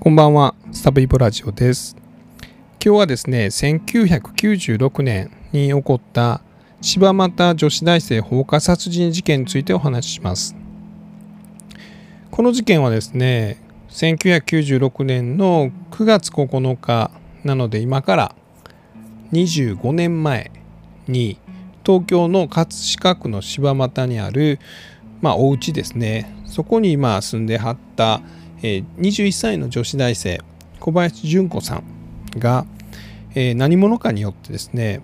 こんばんは、スタブイボラジオです。今日はですね、1996年に起こった柴又女子大生放火殺人事件についてお話しします。この事件はですね、1996年の9月9日なので今から25年前に東京の葛飾区の柴又にある、まあ、お家ですねそこに今住んではった、えー21歳の女子大生小林純子さんが、え何者かによってですね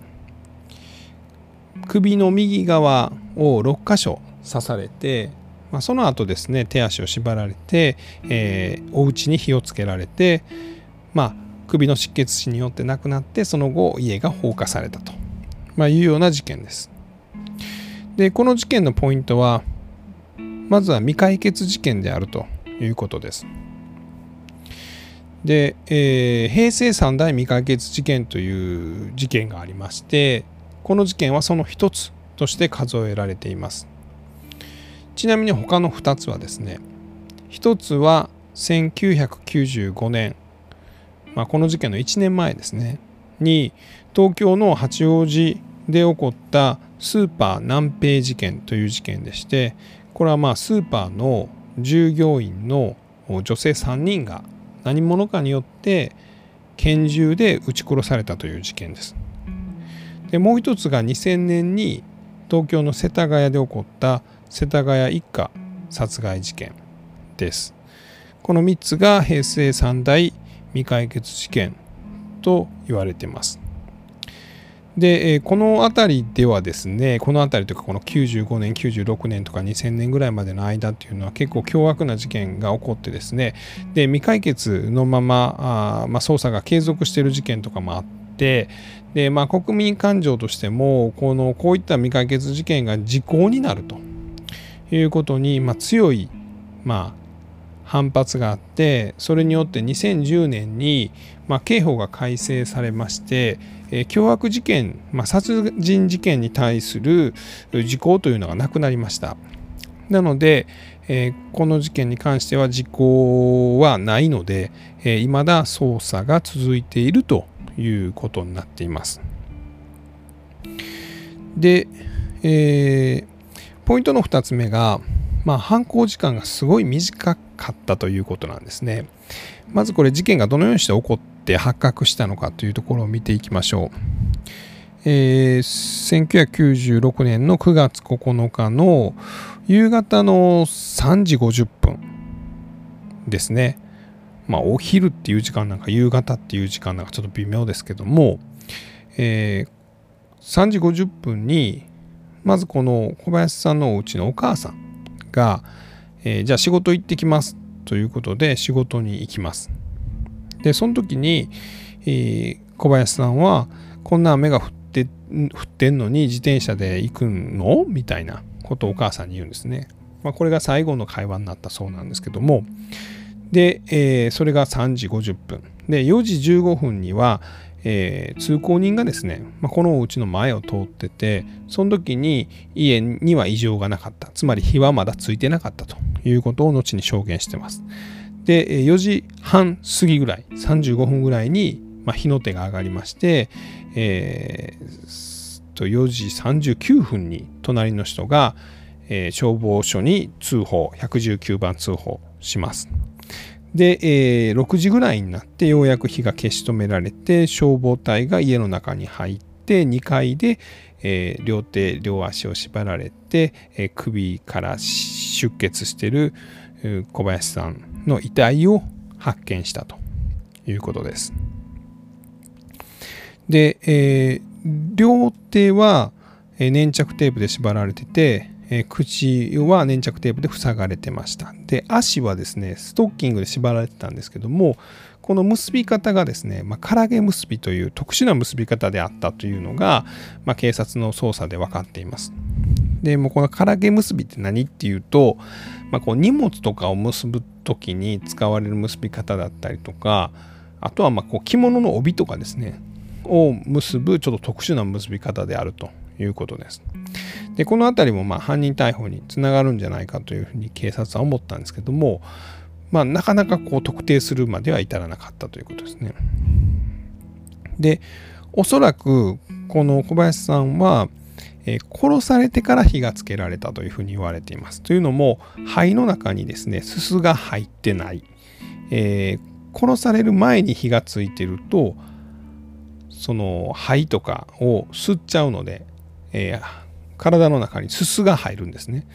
首の右側を6箇所刺されて、まあ、その後ですね手足を縛られて、えーお家に火をつけられて、まあ、首の失血死によって亡くなってその後家が放火されたと、まあ、いうような事件です。でこの事件のポイントはまずは未解決事件であるということです。で、えー平成三大未解決事件という事件がありましてこの事件はその一つとして数えられています。ちなみに他の2つはですね一つは1995年、まあ、この事件の1年前ですねに東京の八王子で起こったスーパー南平事件という事件でしてこれはまあスーパーの従業員の女性3人が何者かによって拳銃で撃ち殺されたという事件です。でもう一つが2000年に東京の世田谷で起こった世田谷一家殺害事件です。この3つが平成三大未解決事件と言われています。で、えこの辺りではですねこの辺りというかこの95年96年とか2000年ぐらいまでの間っていうのは結構凶悪な事件が起こってですねで未解決のままあ、まあ、捜査が継続している事件とかもあってで、まあ、国民感情としてもこのこういった未解決事件が時効になるということに、まあ、強い、まあ、反発があってそれによって2010年に、まあ、刑法が改正されまして、えー凶悪事件、まあ、殺人事件に対する時効というのがなくなりました。なので、えーこの事件に関しては時効はないので、えー未だ捜査が続いているということになっています。で、えーポイントの2つ目が、まあ、犯行時間がすごい短かったということなんですね。まずこれ事件がどのようにして起こって発覚したのかというところを見ていきましょう。えー1996年の9月9日の夕方の3時50分ですね。まあお昼っていう時間なんか夕方っていう時間なんかちょっと微妙ですけども、えー3時50分にまずこの小林さんのお家のお母さんが、えーじゃあ仕事行ってきますということで仕事に行きます。でその時に、えー小林さんはこんな雨が降って降ってんのに自転車で行くの？みたいなことをお母さんに言うんですね。まあ、これが最後の会話になったそうなんですけども。で、えーそれが3時50分で4時15分には、えー通行人がですね、まあ、このお家の前を通っててその時に家には異常がなかった。つまり火はまだついてなかったということを後に証言してます。で4時半過ぎぐらい35分ぐらいに、まあ、火の手が上がりまして、えーと4時39分に隣の人が、えー消防署に通報119番通報します。で、えー6時ぐらいになってようやく火が消し止められて消防隊が家の中に入って2階で、えー両手両足を縛られて、えー首から出血している小林さんの遺体を発見したということです。で、えー両手は粘着テープで縛られてて、え口は粘着テープで塞がれてました。で、足はですね、ストッキングで縛られてたんですけども、この結び方がですね、まあ、唐毛結びという特殊な結び方であったというのが、まあ、警察の捜査で分かっています。でもうこの唐毛結びって何っていうと、まあ、こう荷物とかを結ぶ時に使われる結び方だったりとかあとはまこう着物の帯とかですねを結ぶちょっと特殊な結び方であるということです。でこの辺りもま犯人逮捕につながるんじゃないかというふうに警察は思ったんですけどもまあ、なかなかこう特定するまでは至らなかったということですね。でおそらくこの小林さんは、えー、殺されてから火がつけられたというふうに言われています。というのも肺の中にですねすすが入ってない、えー、殺される前に火がついてるとその肺とかを吸っちゃうので、えー、体の中にすすが入るんですね。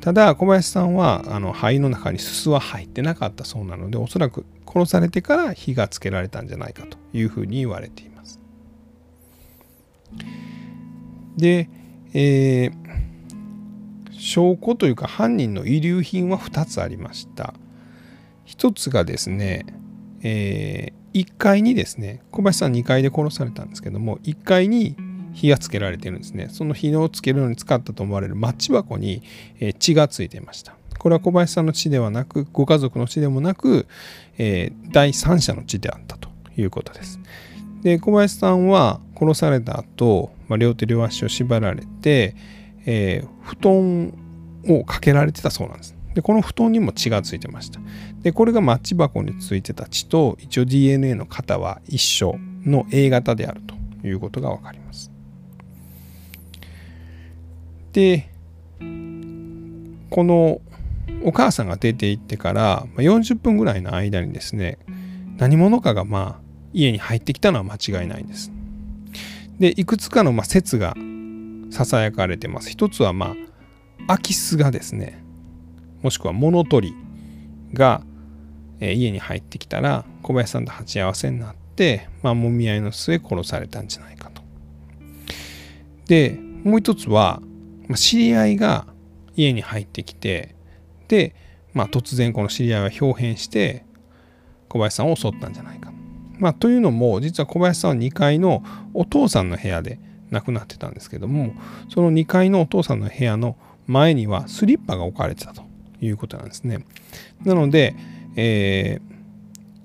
ただ小林さんはあの肺の中にすすは入ってなかったそうなのでおそらく殺されてから火がつけられたんじゃないかというふうに言われています。で、えー、証拠というか犯人の遺留品は2つありました。1つがですね、えー、1階にですね小林さん2階で殺されたんですけども1階に火がつけられてるんですね。その火をつけるのに使ったと思われるマッチ箱に血がついていました。これは小林さんの血ではなくご家族の血でもなく、えー、第三者の血であったということです。で小林さんは殺された後、まあ、両手両足を縛られて、えー、布団をかけられてたそうなんです。でこの布団にも血がついてました。でこれがマッチ箱についてた血と一応 DNA の型は一緒の A 型であるということが分かります。でこのお母さんが出て行ってから40分ぐらいの間にですね何者かがまあ家に入ってきたのは間違いないんです。でいくつかのま説がささやかれてます。一つはまあ空き巣がですねもしくは物取りが、え家に入ってきたら小林さんと鉢合わせになって、まあ、もみ合いの末殺されたんじゃないかと。でもう一つは知り合いが家に入ってきてで、まあ、突然この知り合いは表変して小林さんを襲ったんじゃないか。まあ、というのも実は小林さんは2階のお父さんの部屋で亡くなってたんですけどもその2階のお父さんの部屋の前にはスリッパが置かれてたということなんですね。なので、えー、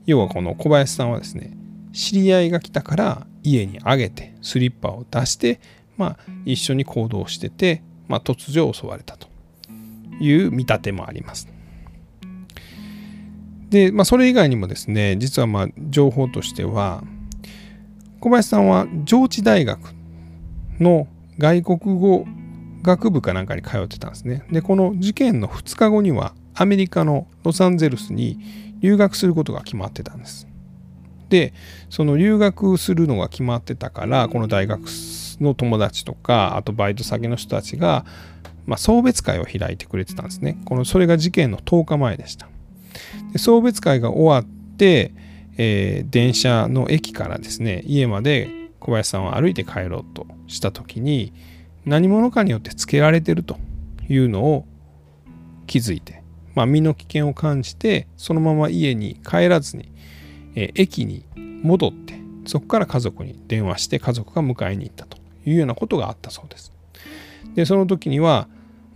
要はこの小林さんはですね知り合いが来たから家にあげてスリッパを出して、まあ、一緒に行動しててまあ、突如襲われたという見立てもあります。で、まあ、それ以外にもですね実はまあ情報としては小林さんは上智大学の外国語学部かなんかに通ってたんですね。でこの事件の2日後にはアメリカのロサンゼルスに留学することが決まってたんです。でその留学するのが決まってたからこの大学の友達とかあとバイト先の人たちが、まあ、送別会を開いてくれてたんですねこのそれが事件の10日前でしたで送別会が終わって、えー、電車の駅からですね家まで小林さんは歩いて帰ろうとした時に何者かによってつけられてるというのを気づいて、まあ、身の危険を感じてそのまま家に帰らずに、え、駅に戻ってそこから家族に電話して家族が迎えに行ったというようなことがあったそうです。でその時には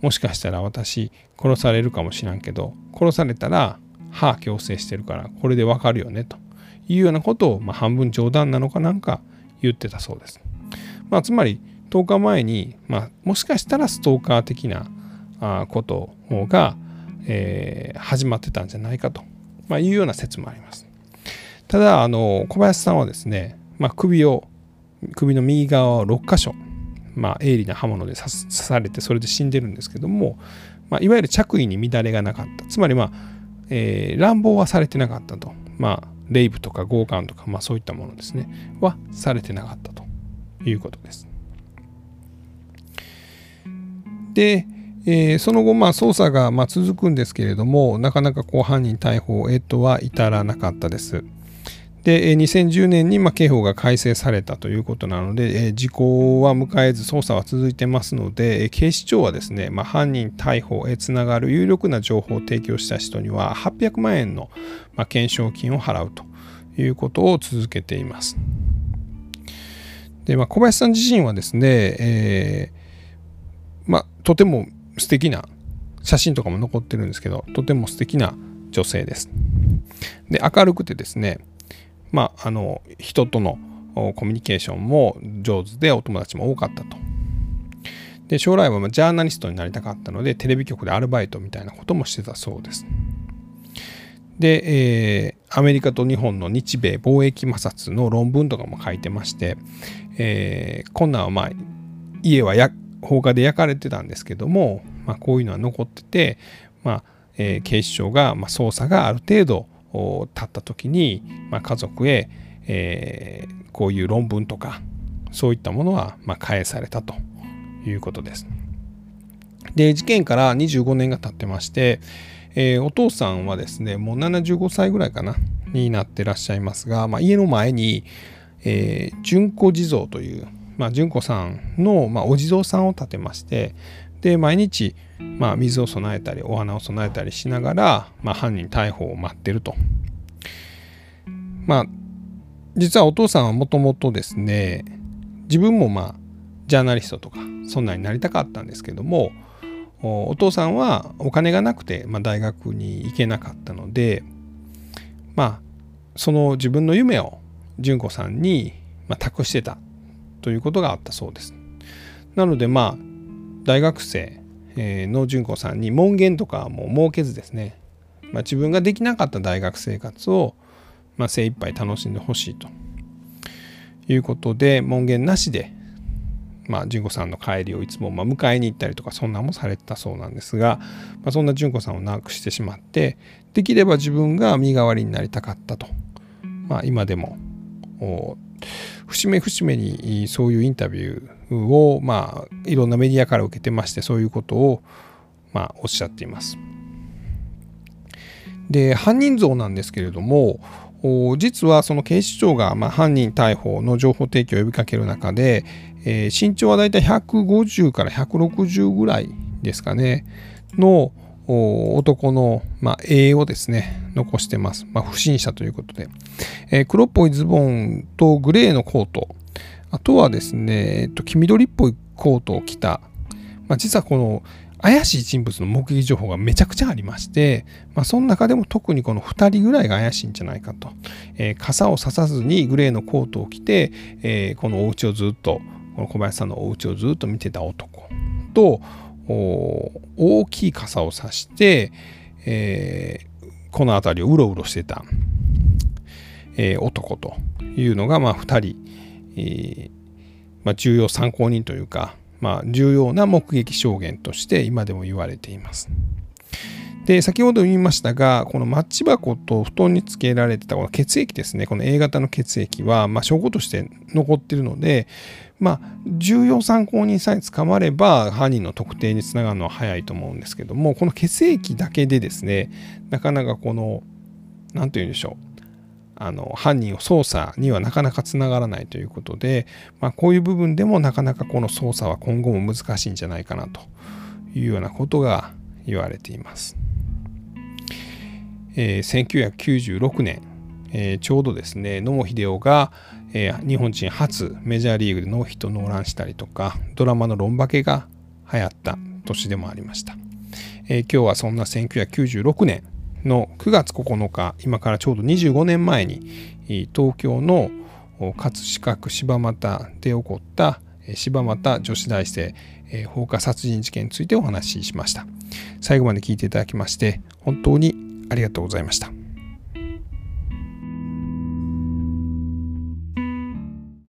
もしかしたら私殺されるかもしらんけど殺されたら歯矯正してるからこれでわかるよねというようなことを、まあ、半分冗談なのかなんか言ってたそうです。まあ、つまり10日前に、まあ、もしかしたらストーカー的なあことが、えー、始まってたんじゃないかと、まあ、いうような説もあります。ただあの小林さんはですね、まあ、首を首の右側を6箇所、まあ、鋭利な刃物で刺されてそれで死んでるんですけども、まあ、いわゆる着衣に乱れがなかったつまりまあ、えー、乱暴はされてなかったと。まあレイブとか強姦とか、まあ、そういったものですね。はされてなかったと。いうことです。で、えー、その後、まあ、捜査がまあ続くんですけれどもなかなかこう犯人逮捕へとは至らなかったです。で2010年にま刑法が改正されたということなので時効は迎えず捜査は続いてますので警視庁はですね、まあ、犯人逮捕へつながる有力な情報を提供した人には800万円のま懸賞金を払うということを続けています。で、まあ、小林さん自身はですね、えー、まあ、とても素敵な写真とかも残ってるんですけどとても素敵な女性です。で明るくてですねまあ、あの人とのコミュニケーションも上手でお友達も多かったと。で将来はジャーナリストになりたかったのでテレビ局でアルバイトみたいなこともしてたそうです。で、えー、アメリカと日本の日米貿易摩擦の論文とかも書いてまして、えー、こんなんはまあ家はや放火で焼かれてたんですけども、まあ、こういうのは残ってて、まあえー、警視庁が、まあ、捜査がある程度経った時に、まあ、家族へ、えー、こういう論文とかそういったものは、まあ、返されたということです。で事件から25年が経ってまして、えー、お父さんはですねもう75歳ぐらいかなになってらっしゃいますが、まあ、家の前に、えー、純子地蔵という、まあ、純子さんの、まあ、お地蔵さんを建てましてで毎日、まあ、水を備えたりお花を備えたりしながら、まあ、犯人逮捕を待ってると。まあ実はお父さんはもともとですね自分もまあジャーナリストとかそんなになりたかったんですけどもお父さんはお金がなくて、まあ、大学に行けなかったのでまあその自分の夢を純子さんに、まあ、託してたということがあったそうです。なのでまあ大学生の純子さんに門限とかも設けずですね、まあ、自分ができなかった大学生活を、まあ、精一杯楽しんでほしいと。いうことで門限なしでまあ、純子さんの帰りをいつもま迎えに行ったりとかそんなもされてたそうなんですが、まあ、そんな純子さんを亡くしてしまってできれば自分が身代わりになりたかったと、まあ、今でも節目節目にそういうインタビューを、まあ、いろんなメディアから受けてましてそういうことを、まあ、おっしゃっています。で犯人像なんですけれども実はその警視庁がまあ犯人逮捕の情報提供を呼びかける中で、えー、身長はだいたい150から160ぐらいですかねの男の、まあ、絵をですね残してます、まあ、不審者ということで、えー、黒っぽいズボンとグレーのコート。あとはですね、えっと、黄緑っぽいコートを着た、まあ、実はこの怪しい人物の目撃情報がめちゃくちゃありまして、まあ、その中でも特にこの2人ぐらいが怪しいんじゃないかと、えー、傘をささずにグレーのコートを着て、えー、このお家をずっとこの小林さんのお家をずっと見てた男と大きい傘を差して、えー、この辺りをうろうろしてた、え、男というのが、まあ、2人、えまあ、重要参考人というか、まあ、重要な目撃証言として今でも言われています。で先ほど言いましたがこのマッチ箱と布団につけられてたこの血液ですねこの A 型の血液は、まあ、証拠として残ってるので、まあ、重要参考人さえ捕まれば犯人の特定につながるのは早いと思うんですけどもこの血液だけでですねなかなかこの何て言うんでしょうあの犯人を捜査にはなかなかつながらないということで、まあ、こういう部分でもなかなかこの捜査は今後も難しいんじゃないかなというようなことが言われています。えー、1996年、えー、ちょうどですね野茂英雄が、えー、日本人初メジャーリーグでノーヒットノーランしたりとかドラマの「ロンバケ」が流行った年でもありました。えー、今日はそんな1996年の9月9日今からちょうど25年前に東京の葛飾区柴又で起こった柴又女子大生放火殺人事件についてお話ししました。最後まで聞いていただきまして本当にありがとうございました。